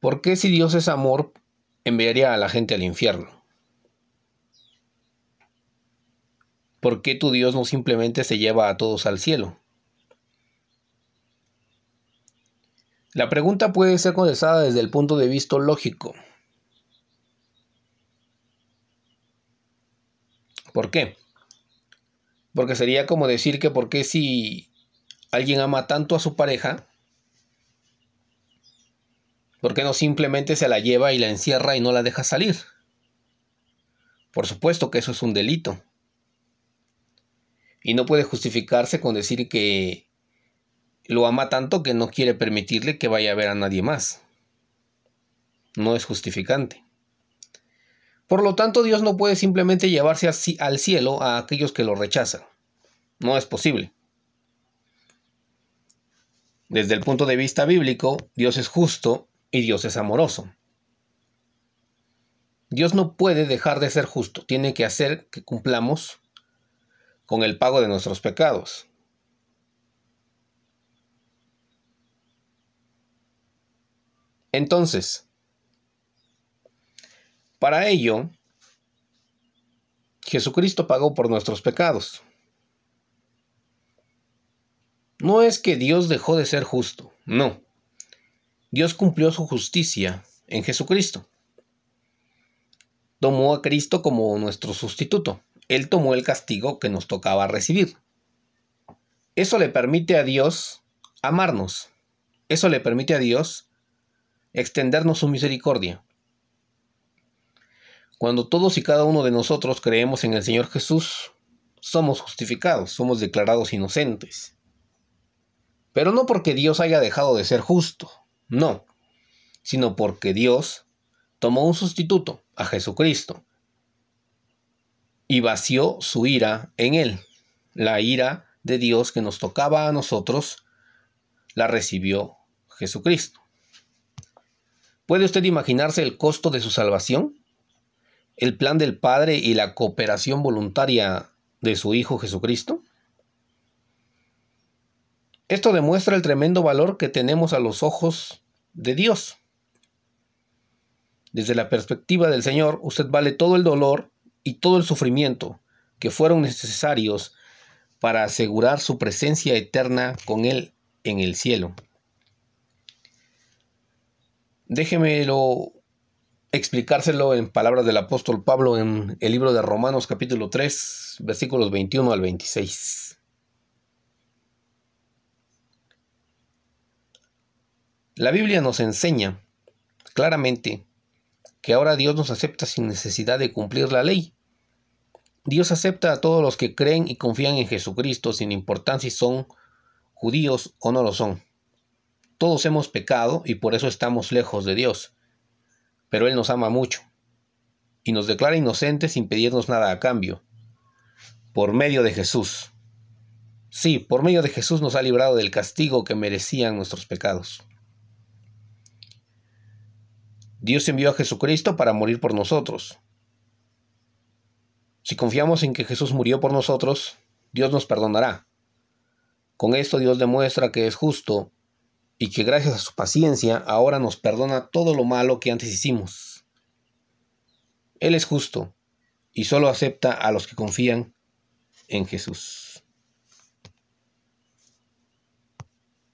¿Por qué si Dios es amor enviaría a la gente al infierno? ¿Por qué tu Dios no simplemente se lleva a todos al cielo? La pregunta puede ser contestada desde el punto de vista lógico. ¿Por qué? Porque sería como decir que por qué si alguien ama tanto a su pareja, ¿por qué no simplemente se la lleva y la encierra y no la deja salir? Por supuesto que eso es un delito. Y no puede justificarse con decir que lo ama tanto que no quiere permitirle que vaya a ver a nadie más. No es justificante. Por lo tanto, Dios no puede simplemente llevarse al cielo a aquellos que lo rechazan. No es posible. Desde el punto de vista bíblico, Dios es justo y Dios es amoroso. Dios no puede dejar de ser justo, tiene que hacer que cumplamos con el pago de nuestros pecados. Entonces, para ello, Jesucristo pagó por nuestros pecados. No es que Dios dejó de ser justo, no. Dios cumplió su justicia en Jesucristo. Tomó a Cristo como nuestro sustituto. Él tomó el castigo que nos tocaba recibir. Eso le permite a Dios amarnos. Eso le permite a Dios extendernos su misericordia. Cuando todos y cada uno de nosotros creemos en el Señor Jesús, somos justificados, somos declarados inocentes. Pero no porque Dios haya dejado de ser justo, no, sino porque Dios tomó un sustituto, a Jesucristo, y vació su ira en él. La ira de Dios que nos tocaba a nosotros, la recibió Jesucristo. ¿Puede usted imaginarse el costo de su salvación? el plan del Padre y la cooperación voluntaria de su Hijo Jesucristo? Esto demuestra el tremendo valor que tenemos a los ojos de Dios. Desde la perspectiva del Señor, usted vale todo el dolor y todo el sufrimiento que fueron necesarios para asegurar su presencia eterna con Él en el cielo. Déjemelo explicárselo en palabras del apóstol Pablo en el libro de Romanos capítulo 3, versículos 21 al 26. La Biblia nos enseña claramente que ahora Dios nos acepta sin necesidad de cumplir la ley. Dios acepta a todos los que creen y confían en Jesucristo sin importar si son judíos o no lo son. Todos hemos pecado y por eso estamos lejos de Dios pero Él nos ama mucho y nos declara inocentes sin pedirnos nada a cambio, por medio de Jesús. Sí, por medio de Jesús nos ha librado del castigo que merecían nuestros pecados. Dios envió a Jesucristo para morir por nosotros. Si confiamos en que Jesús murió por nosotros, Dios nos perdonará. Con esto Dios demuestra que es justo y que gracias a su paciencia ahora nos perdona todo lo malo que antes hicimos. Él es justo y solo acepta a los que confían en Jesús.